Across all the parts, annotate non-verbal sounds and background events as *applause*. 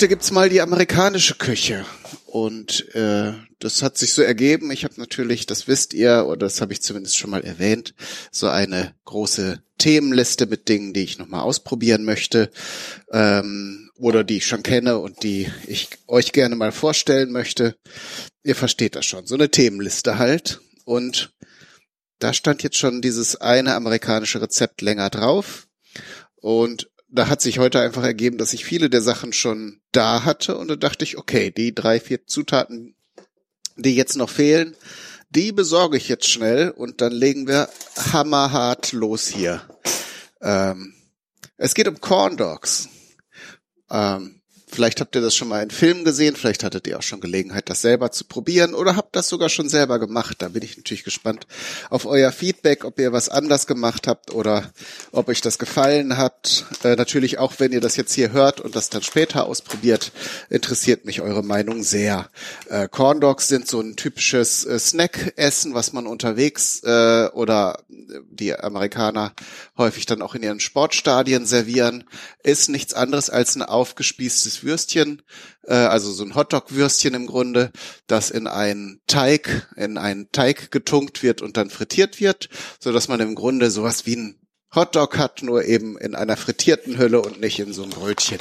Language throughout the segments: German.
Heute gibt's mal die amerikanische Küche und äh, das hat sich so ergeben. Ich habe natürlich, das wisst ihr oder das habe ich zumindest schon mal erwähnt, so eine große Themenliste mit Dingen, die ich noch mal ausprobieren möchte ähm, oder die ich schon kenne und die ich euch gerne mal vorstellen möchte. Ihr versteht das schon, so eine Themenliste halt und da stand jetzt schon dieses eine amerikanische Rezept länger drauf. Und da hat sich heute einfach ergeben, dass ich viele der Sachen schon da hatte. Und da dachte ich, okay, die drei, vier Zutaten, die jetzt noch fehlen, die besorge ich jetzt schnell und dann legen wir hammerhart los hier. Ähm, es geht um Corn Dogs. Ähm, Vielleicht habt ihr das schon mal in Filmen gesehen, vielleicht hattet ihr auch schon Gelegenheit, das selber zu probieren oder habt das sogar schon selber gemacht. Da bin ich natürlich gespannt auf euer Feedback, ob ihr was anders gemacht habt oder ob euch das gefallen hat. Äh, natürlich auch, wenn ihr das jetzt hier hört und das dann später ausprobiert, interessiert mich eure Meinung sehr. Äh, Corn Dogs sind so ein typisches äh, Snack-Essen, was man unterwegs äh, oder die Amerikaner häufig dann auch in ihren Sportstadien servieren. Ist nichts anderes als ein aufgespießtes Würstchen, äh, also so ein Hotdog-Würstchen im Grunde, das in einen Teig, in einen Teig getunkt wird und dann frittiert wird, so dass man im Grunde sowas wie ein Hotdog hat, nur eben in einer frittierten Hülle und nicht in so einem Brötchen.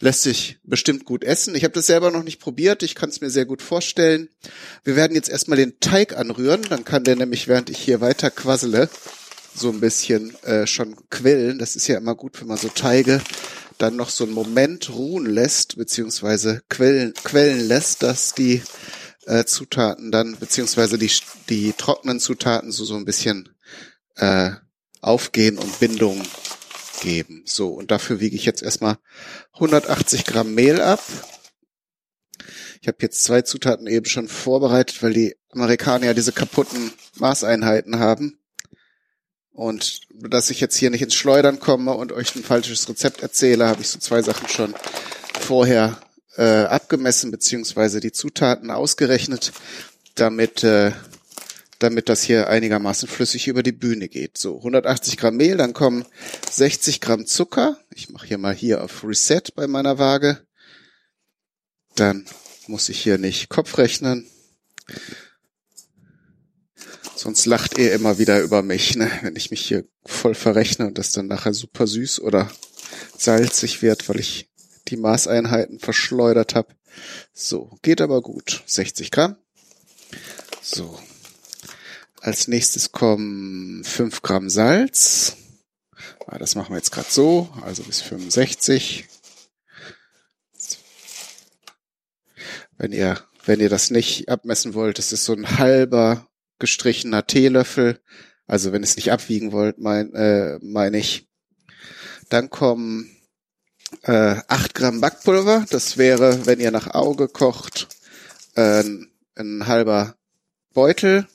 Lässt sich bestimmt gut essen. Ich habe das selber noch nicht probiert, ich kann es mir sehr gut vorstellen. Wir werden jetzt erstmal den Teig anrühren, dann kann der nämlich, während ich hier weiter quassele, so ein bisschen äh, schon quillen. Das ist ja immer gut, wenn man so Teige dann noch so einen Moment ruhen lässt, beziehungsweise quellen, quellen lässt, dass die äh, Zutaten dann, beziehungsweise die, die trockenen Zutaten so, so ein bisschen äh, aufgehen und Bindung geben. So, und dafür wiege ich jetzt erstmal 180 Gramm Mehl ab. Ich habe jetzt zwei Zutaten eben schon vorbereitet, weil die Amerikaner ja diese kaputten Maßeinheiten haben. Und dass ich jetzt hier nicht ins Schleudern komme und euch ein falsches Rezept erzähle, habe ich so zwei Sachen schon vorher äh, abgemessen, beziehungsweise die Zutaten ausgerechnet, damit, äh, damit das hier einigermaßen flüssig über die Bühne geht. So, 180 Gramm Mehl, dann kommen 60 Gramm Zucker. Ich mache hier mal hier auf Reset bei meiner Waage. Dann muss ich hier nicht Kopf rechnen. Sonst lacht ihr immer wieder über mich, ne? wenn ich mich hier voll verrechne und das dann nachher super süß oder salzig wird, weil ich die Maßeinheiten verschleudert habe. So, geht aber gut. 60 Gramm. So. Als nächstes kommen 5 Gramm Salz. Ah, das machen wir jetzt gerade so, also bis 65. Wenn ihr, wenn ihr das nicht abmessen wollt, das ist so ein halber gestrichener Teelöffel. Also wenn es nicht abwiegen wollt, mein, äh, meine ich. Dann kommen äh, 8 Gramm Backpulver. Das wäre, wenn ihr nach Auge kocht, äh, ein halber Beutel.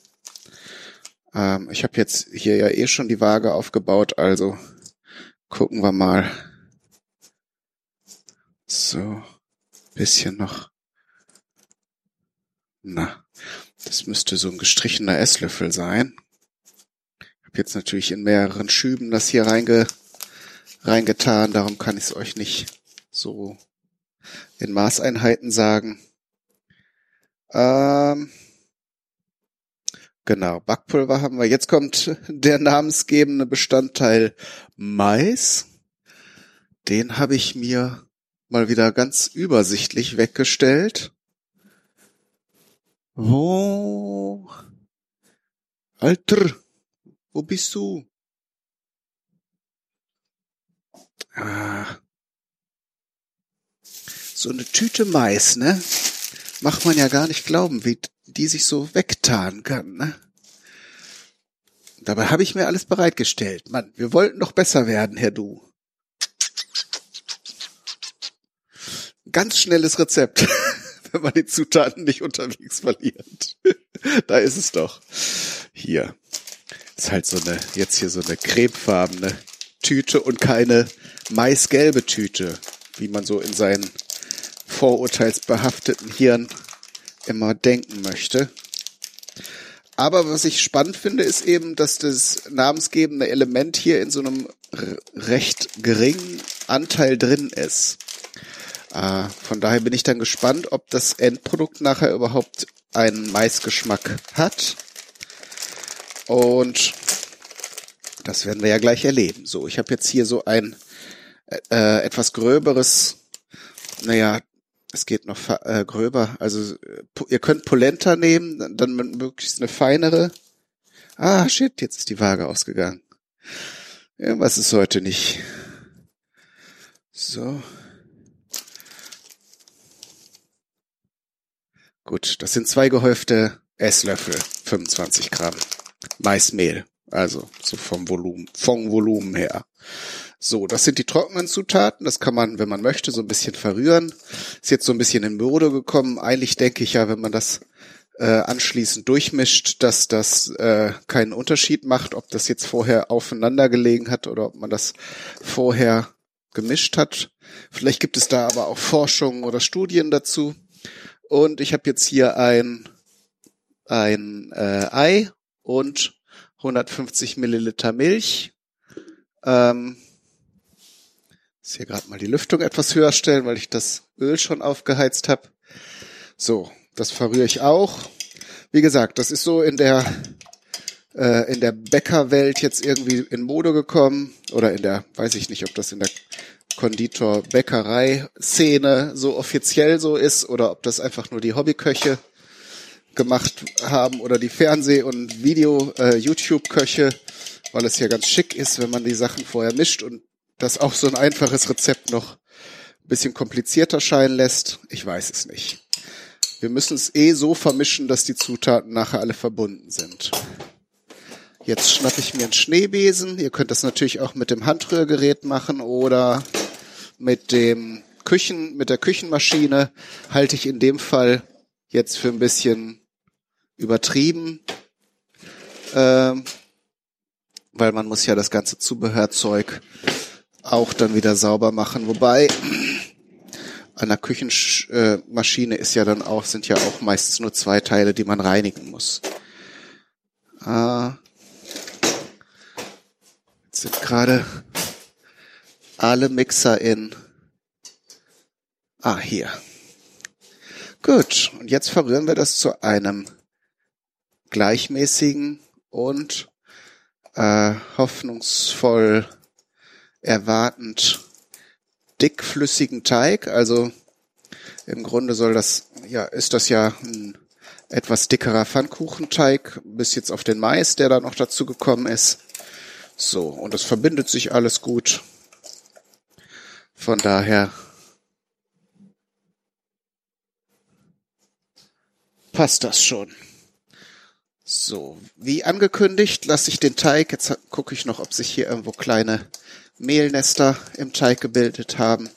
Ähm, ich habe jetzt hier ja eh schon die Waage aufgebaut, also gucken wir mal. So, bisschen noch. Na, das müsste so ein gestrichener Esslöffel sein. Ich habe jetzt natürlich in mehreren Schüben das hier reinge, reingetan, darum kann ich es euch nicht so in Maßeinheiten sagen. Ähm, genau, Backpulver haben wir. Jetzt kommt der namensgebende Bestandteil Mais. Den habe ich mir mal wieder ganz übersichtlich weggestellt. Wo? Alter, wo bist du? Ah. So eine Tüte Mais, ne? Macht man ja gar nicht glauben, wie die sich so wegtarnen kann, ne? Dabei habe ich mir alles bereitgestellt. Mann, wir wollten doch besser werden, Herr Du. Ganz schnelles Rezept. *laughs* wenn *laughs* man die Zutaten nicht unterwegs verliert. *laughs* da ist es doch. Hier. Ist halt so eine, jetzt hier so eine cremefarbene Tüte und keine maisgelbe Tüte, wie man so in seinen vorurteilsbehafteten Hirn immer denken möchte. aber was ich spannend finde, ist eben, dass das namensgebende Element hier in so einem recht geringen Anteil drin ist. Äh, von daher bin ich dann gespannt, ob das Endprodukt nachher überhaupt einen Maisgeschmack hat. Und das werden wir ja gleich erleben. So, ich habe jetzt hier so ein äh, etwas gröberes, naja, es geht noch äh, gröber. Also ihr könnt Polenta nehmen, dann möglichst eine feinere. Ah, shit, jetzt ist die Waage ausgegangen. Irgendwas ist heute nicht. So. Gut, das sind zwei gehäufte Esslöffel, 25 Gramm Maismehl. Also so vom Volumen, vom Volumen her. So, das sind die trockenen Zutaten. Das kann man, wenn man möchte, so ein bisschen verrühren. Ist jetzt so ein bisschen in Mode gekommen. Eigentlich denke ich ja, wenn man das äh, anschließend durchmischt, dass das äh, keinen Unterschied macht, ob das jetzt vorher aufeinander gelegen hat oder ob man das vorher gemischt hat. Vielleicht gibt es da aber auch Forschungen oder Studien dazu. Und ich habe jetzt hier ein, ein äh, Ei und 150 Milliliter Milch. Ähm, jetzt hier gerade mal die Lüftung etwas höher stellen, weil ich das Öl schon aufgeheizt habe. So, das verrühre ich auch. Wie gesagt, das ist so in der äh, in der Bäckerwelt jetzt irgendwie in Mode gekommen oder in der, weiß ich nicht, ob das in der Konditor-Bäckerei-Szene so offiziell so ist oder ob das einfach nur die Hobbyköche gemacht haben oder die Fernseh- und Video-YouTube-Köche, äh, weil es ja ganz schick ist, wenn man die Sachen vorher mischt und das auch so ein einfaches Rezept noch ein bisschen komplizierter scheinen lässt. Ich weiß es nicht. Wir müssen es eh so vermischen, dass die Zutaten nachher alle verbunden sind. Jetzt schnappe ich mir einen Schneebesen. Ihr könnt das natürlich auch mit dem Handrührgerät machen oder mit dem Küchen, mit der Küchenmaschine. Halte ich in dem Fall jetzt für ein bisschen übertrieben, äh, weil man muss ja das ganze Zubehörzeug auch dann wieder sauber machen. Wobei an der Küchenmaschine ist ja dann auch, sind ja auch meistens nur zwei Teile, die man reinigen muss. Äh, jetzt sind gerade alle Mixer in. Ah, hier. Gut, und jetzt verrühren wir das zu einem gleichmäßigen und äh, hoffnungsvoll erwartend dickflüssigen Teig. Also im Grunde soll das, ja, ist das ja ein etwas dickerer Pfannkuchenteig, bis jetzt auf den Mais, der da noch dazu gekommen ist. So, und es verbindet sich alles gut. Von daher passt das schon. So, wie angekündigt, lasse ich den Teig, jetzt gucke ich noch, ob sich hier irgendwo kleine Mehlnester im Teig gebildet haben.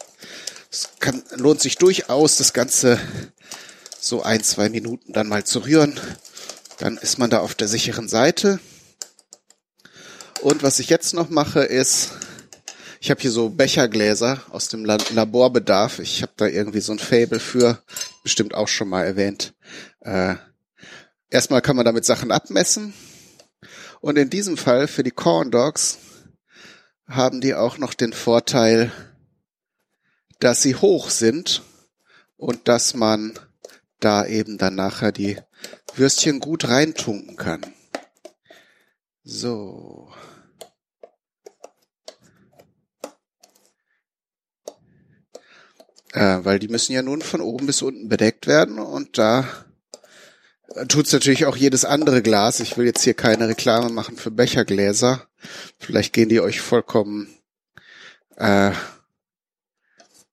Es kann, lohnt sich durchaus, das Ganze so ein, zwei Minuten dann mal zu rühren. Dann ist man da auf der sicheren Seite. Und was ich jetzt noch mache, ist, ich habe hier so Bechergläser aus dem Laborbedarf. Ich habe da irgendwie so ein Fable für, bestimmt auch schon mal erwähnt. Äh, Erstmal kann man damit Sachen abmessen. Und in diesem Fall für die Corn Dogs haben die auch noch den Vorteil, dass sie hoch sind und dass man da eben dann nachher die Würstchen gut reintunken kann. So. Äh, weil die müssen ja nun von oben bis unten bedeckt werden und da tut's natürlich auch jedes andere Glas. Ich will jetzt hier keine Reklame machen für Bechergläser. Vielleicht gehen die euch vollkommen äh,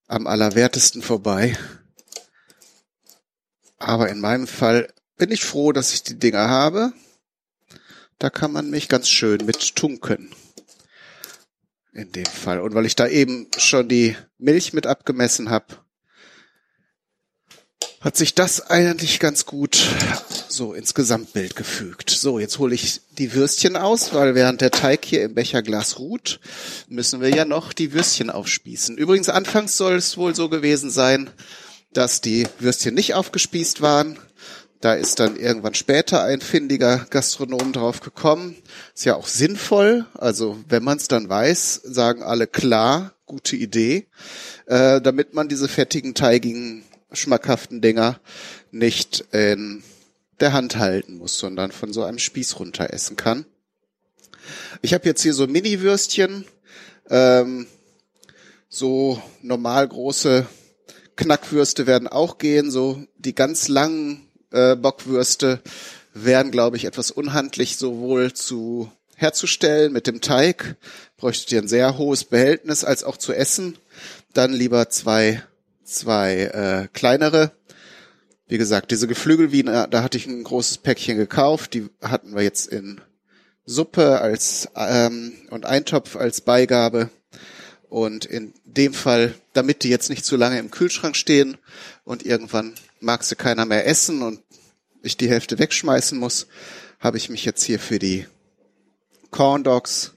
am allerwertesten vorbei. Aber in meinem Fall bin ich froh, dass ich die Dinger habe. Da kann man mich ganz schön mit tunken. In dem Fall. Und weil ich da eben schon die Milch mit abgemessen habe, hat sich das eigentlich ganz gut so ins Gesamtbild gefügt. So, jetzt hole ich die Würstchen aus, weil während der Teig hier im Becherglas ruht, müssen wir ja noch die Würstchen aufspießen. Übrigens, anfangs soll es wohl so gewesen sein, dass die Würstchen nicht aufgespießt waren, Da ist dann irgendwann später ein findiger Gastronom drauf gekommen. Ist ja auch sinnvoll. Also wenn man es dann weiß, sagen alle klar, gute Idee, äh, damit man diese fettigen, teigigen, schmackhaften Dinger nicht in der Hand halten muss, sondern von so einem Spieß runter essen kann. Ich habe jetzt hier so Mini-Würstchen, ähm, so normal große Knackwürste werden auch gehen, so die ganz langen äh, Bockwürste wären, glaube ich, etwas unhandlich sowohl zu herzustellen mit dem Teig, bräuchtet ihr ein sehr hohes Behältnis, als auch zu essen. Dann lieber zwei, zwei äh, kleinere. Wie gesagt, diese Geflügelwiener, da hatte ich ein großes Päckchen gekauft, die hatten wir jetzt in Suppe als ähm, und Eintopf als Beigabe. Und in dem Fall, damit die jetzt nicht zu lange im Kühlschrank stehen und irgendwann mag sie keiner mehr essen und ich die Hälfte wegschmeißen muss, habe ich mich jetzt hier für die Corn Dogs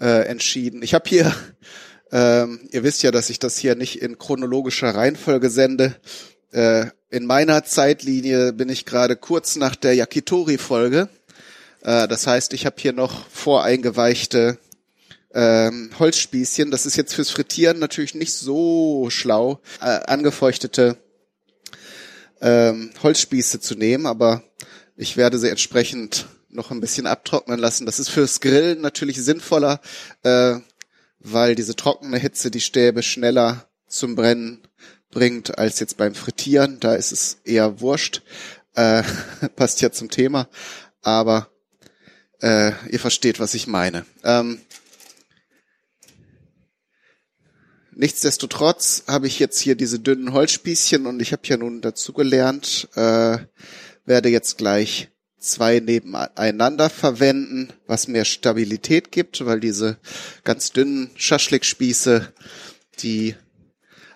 äh, entschieden. Ich habe hier, *laughs* ähm, ihr wisst ja, dass ich das hier nicht in chronologischer Reihenfolge sende. Äh, in meiner Zeitlinie bin ich gerade kurz nach der Yakitori-Folge. Äh, das heißt, ich habe hier noch voreingeweichte ähm, Holzspießchen. Das ist jetzt fürs Frittieren natürlich nicht so schlau, äh, angefeuchtete ähm, Holzspieße zu nehmen, aber ich werde sie entsprechend noch ein bisschen abtrocknen lassen. Das ist fürs Grillen natürlich sinnvoller, äh, weil diese trockene Hitze die Stäbe schneller zum Brennen bringt als jetzt beim Frittieren. Da ist es eher wurscht. Äh, *laughs* passt ja zum Thema. Aber äh, ihr versteht, was ich meine. Ähm, nichtsdestotrotz habe ich jetzt hier diese dünnen Holzspießchen und ich habe ja nun dazu gelernt, äh, werde jetzt gleich zwei nebeneinander verwenden, was mehr Stabilität gibt, weil diese ganz dünnen Schaschlikspieße, die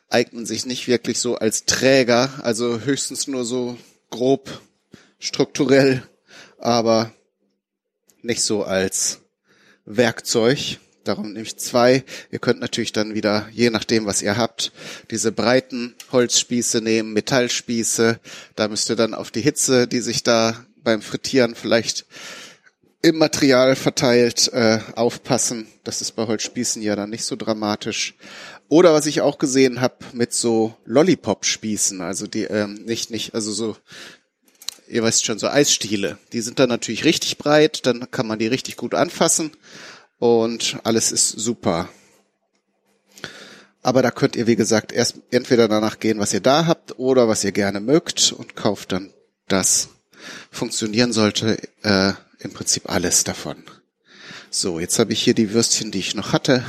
eignen sich nicht wirklich so als Träger, also höchstens nur so grob strukturell, aber nicht so als Werkzeug. Darum nehme ich zwei. Ihr könnt natürlich dann wieder, je nachdem, was ihr habt, diese breiten Holzspieße nehmen, Metallspieße. Da müsst ihr dann auf die Hitze, die sich da beim Frittieren vielleicht im Material verteilt äh, aufpassen. Das ist bei Holzspießen ja dann nicht so dramatisch. Oder was ich auch gesehen habe mit so Lollipop-Spießen, also die ähm, nicht nicht, also so ihr weißt schon so Eisstiele. Die sind dann natürlich richtig breit, dann kann man die richtig gut anfassen und alles ist super. Aber da könnt ihr wie gesagt erst entweder danach gehen, was ihr da habt oder was ihr gerne mögt und kauft dann das funktionieren sollte äh, im Prinzip alles davon. So, jetzt habe ich hier die Würstchen, die ich noch hatte,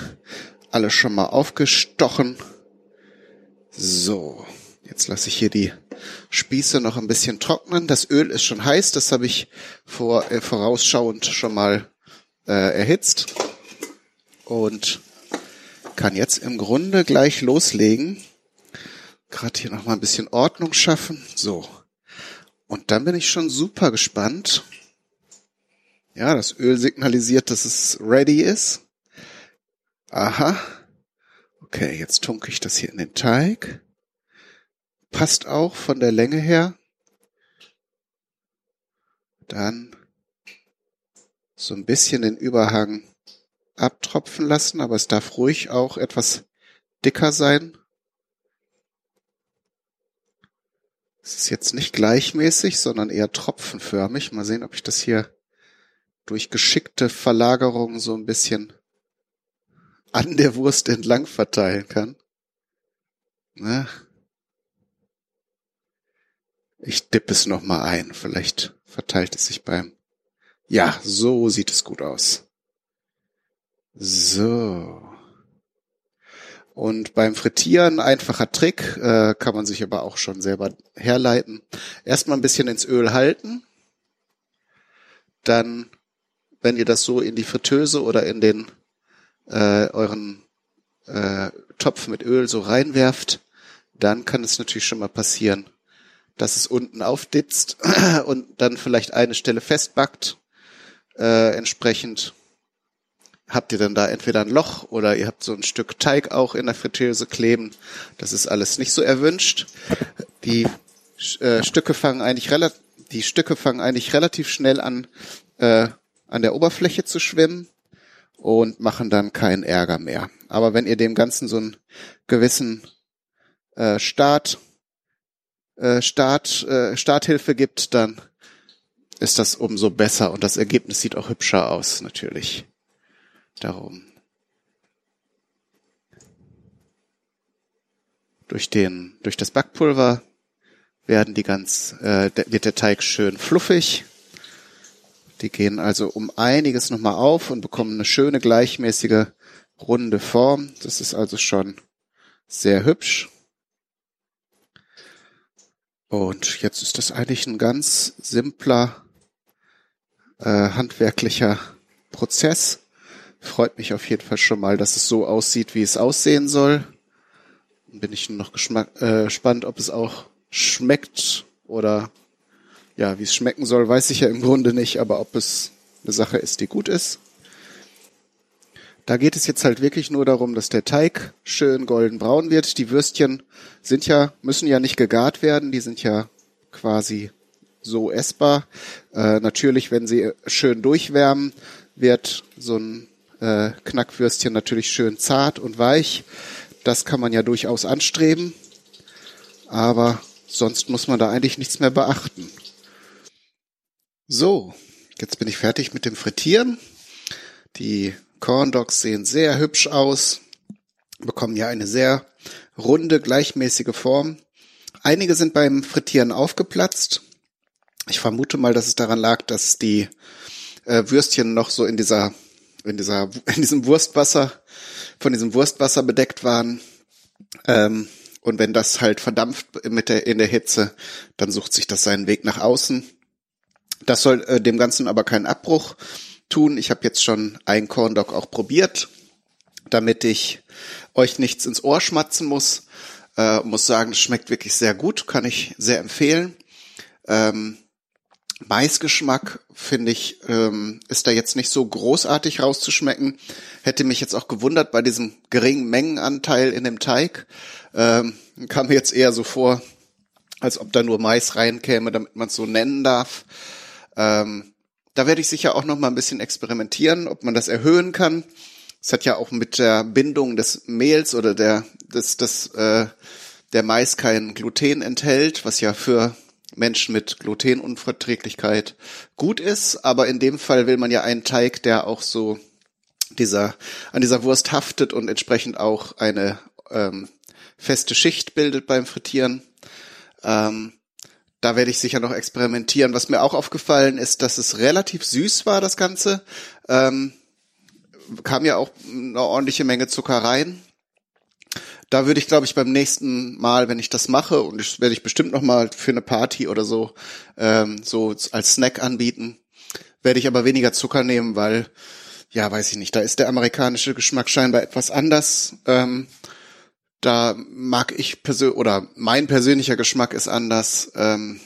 alle schon mal aufgestochen. So, jetzt lasse ich hier die Spieße noch ein bisschen trocknen. Das Öl ist schon heiß, das habe ich vor, äh, vorausschauend schon mal äh, erhitzt und kann jetzt im Grunde gleich loslegen. Gerade hier noch mal ein bisschen Ordnung schaffen. So, und dann bin ich schon super gespannt. Ja, das Öl signalisiert, dass es ready ist. Aha. Okay, jetzt tunke ich das hier in den Teig. Passt auch von der Länge her. Dann so ein bisschen den Überhang abtropfen lassen, aber es darf ruhig auch etwas dicker sein. Es ist jetzt nicht gleichmäßig, sondern eher tropfenförmig. Mal sehen, ob ich das hier durch geschickte Verlagerung so ein bisschen an der Wurst entlang verteilen kann. Na? Ich dippe es nochmal ein. Vielleicht verteilt es sich beim. Ja, so sieht es gut aus. So. Und beim Frittieren, einfacher Trick, äh, kann man sich aber auch schon selber herleiten. Erstmal ein bisschen ins Öl halten. Dann, wenn ihr das so in die Fritteuse oder in den äh, euren äh, Topf mit Öl so reinwerft, dann kann es natürlich schon mal passieren, dass es unten aufditzt *clears throat* und dann vielleicht eine Stelle festbackt. Äh, entsprechend habt ihr dann da entweder ein Loch oder ihr habt so ein Stück Teig auch in der Fritteuse kleben. Das ist alles nicht so erwünscht. Die äh, Stücke fangen eigentlich relativ die Stücke fangen eigentlich relativ schnell an, äh, an der Oberfläche zu schwimmen und machen dann keinen Ärger mehr. Aber wenn ihr dem Ganzen so einen gewissen äh, Start, äh, Start, äh, Starthilfe gibt, dann ist das umso besser und das Ergebnis sieht auch hübscher aus, natürlich. Darum. Durch den, durch das Backpulver werden die ganz, äh, wird der Teig schön fluffig. Die gehen also um einiges nochmal auf und bekommen eine schöne gleichmäßige runde Form. Das ist also schon sehr hübsch. Und jetzt ist das eigentlich ein ganz simpler äh, handwerklicher Prozess. Freut mich auf jeden Fall schon mal, dass es so aussieht, wie es aussehen soll. Bin ich noch äh, gespannt, ob es auch schmeckt oder ja, wie es schmecken soll, weiß ich ja im Grunde nicht, aber ob es eine Sache ist, die gut ist. Da geht es jetzt halt wirklich nur darum, dass der Teig schön goldenbraun wird. Die Würstchen sind ja, müssen ja nicht gegart werden, die sind ja quasi so essbar. Äh, natürlich, wenn sie schön durchwärmen, wird so ein äh, Knackwürstchen natürlich schön zart und weich. Das kann man ja durchaus anstreben. Aber sonst muss man da eigentlich nichts mehr beachten. So, jetzt bin ich fertig mit dem Frittieren. Die Corn Dogs sehen sehr hübsch aus, bekommen ja eine sehr runde, gleichmäßige Form. Einige sind beim Frittieren aufgeplatzt. Ich vermute mal, dass es daran lag, dass die äh, Würstchen noch so in dieser, in dieser, *laughs* in diesem Wurstwasser, von diesem Wurstwasser bedeckt waren. Ähm, und wenn das halt verdampft mit der, in der Hitze, dann sucht sich das seinen Weg nach außen. Das soll äh, dem Ganzen aber keinen Abbruch tun. Ich habe jetzt schon ein Corn auch probiert, damit ich euch nichts ins Ohr schmatzen muss. Äh, muss sagen, es schmeckt wirklich sehr gut, kann ich sehr empfehlen. Ähm, Maisgeschmack, finde ich, ähm, ist da jetzt nicht so großartig rauszuschmecken. Hätte mich jetzt auch gewundert bei diesem geringen Mengenanteil in dem Teig. Ähm, kam mir jetzt eher so vor, als ob da nur Mais reinkäme, damit man es so nennen darf. Ähm, da werde ich sicher auch noch mal ein bisschen experimentieren, ob man das erhöhen kann. Es hat ja auch mit der Bindung des Mehls oder der des, des äh, der Mais kein Gluten enthält, was ja für Menschen mit Glutenunverträglichkeit gut ist. Aber in dem Fall will man ja einen Teig, der auch so dieser an dieser Wurst haftet und entsprechend auch eine ähm, feste Schicht bildet beim Frittieren. Ähm, da werde ich sicher noch experimentieren. Was mir auch aufgefallen ist, dass es relativ süß war, das Ganze. Ähm, kam ja auch eine ordentliche Menge Zucker rein. Da würde ich, glaube ich, beim nächsten Mal, wenn ich das mache, und das werde ich bestimmt noch mal für eine Party oder so, ähm, so als Snack anbieten, werde ich aber weniger Zucker nehmen, weil, ja, weiß ich nicht, da ist der amerikanische Geschmack scheinbar etwas anders. Ähm, da mag ich persönlich, oder mein persönlicher Geschmack ist anders. Ähm,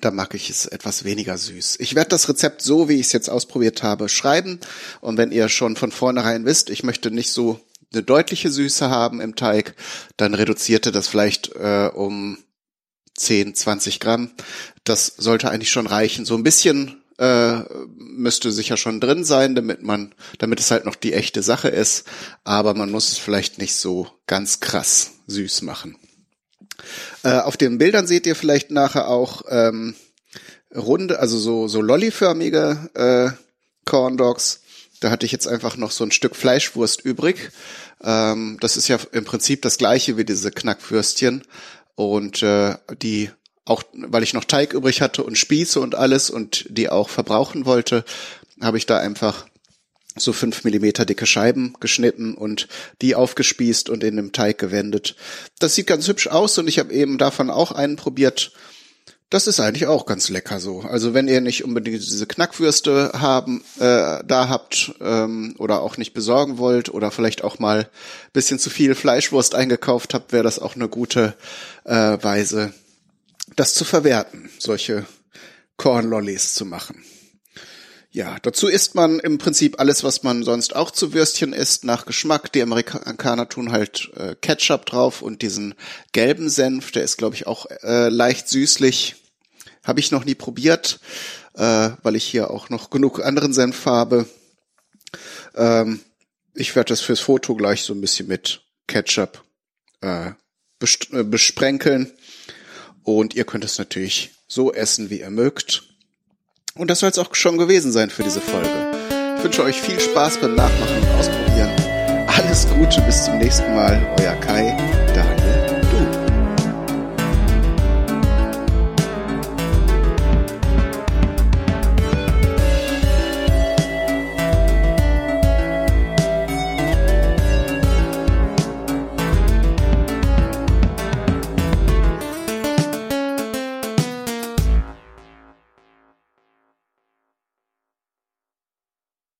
da mag ich es etwas weniger süß. Ich werde das Rezept so, wie ich es jetzt ausprobiert habe, schreiben. Und wenn ihr schon von vornherein wisst, ich möchte nicht so eine deutliche Süße haben im Teig, dann reduziert ihr das vielleicht äh, um 10, 20 Gramm. Das sollte eigentlich schon reichen. So ein bisschen äh, müsste sicher schon drin sein, damit man, damit es halt noch die echte Sache ist. Aber man muss es vielleicht nicht so ganz krass süß machen. Äh, auf den Bildern seht ihr vielleicht nachher auch ähm, runde, also so so lolliförmige äh, Corn Dogs. Da hatte ich jetzt einfach noch so ein Stück Fleischwurst übrig. Ähm, das ist ja im Prinzip das gleiche wie diese Knackwürstchen. Und äh, die auch, weil ich noch Teig übrig hatte und Spieße und alles und die auch verbrauchen wollte, habe ich da einfach so fünf Millimeter dicke Scheiben geschnitten und die aufgespießt und in dem Teig gewendet. Das sieht ganz hübsch aus und ich habe eben davon auch einen probiert das ist eigentlich auch ganz lecker so. Also wenn ihr nicht unbedingt diese Knackwürste haben, äh, da habt ähm, oder auch nicht besorgen wollt oder vielleicht auch mal bisschen zu viel Fleischwurst eingekauft habt, wäre das auch eine gute äh, Weise, das zu verwerten, solche Cornlollies zu machen. Ja, dazu isst man im Prinzip alles, was man sonst auch zu Würstchen isst, nach Geschmack. Die Amerikaner tun halt äh, Ketchup drauf und diesen gelben Senf, der ist, glaube ich, auch äh, leicht süßlich Habe ich noch nie probiert, äh, weil ich hier auch noch genug anderen Senf habe. Ähm, ich werde das fürs Foto gleich so ein bisschen mit Ketchup äh, äh, besprenkeln. Und ihr könnt es natürlich so essen, wie ihr mögt. Und das soll es auch schon gewesen sein für diese Folge. Ich wünsche euch viel Spaß beim Nachmachen und Ausprobieren. Alles Gute, bis zum nächsten Mal. Euer Kai.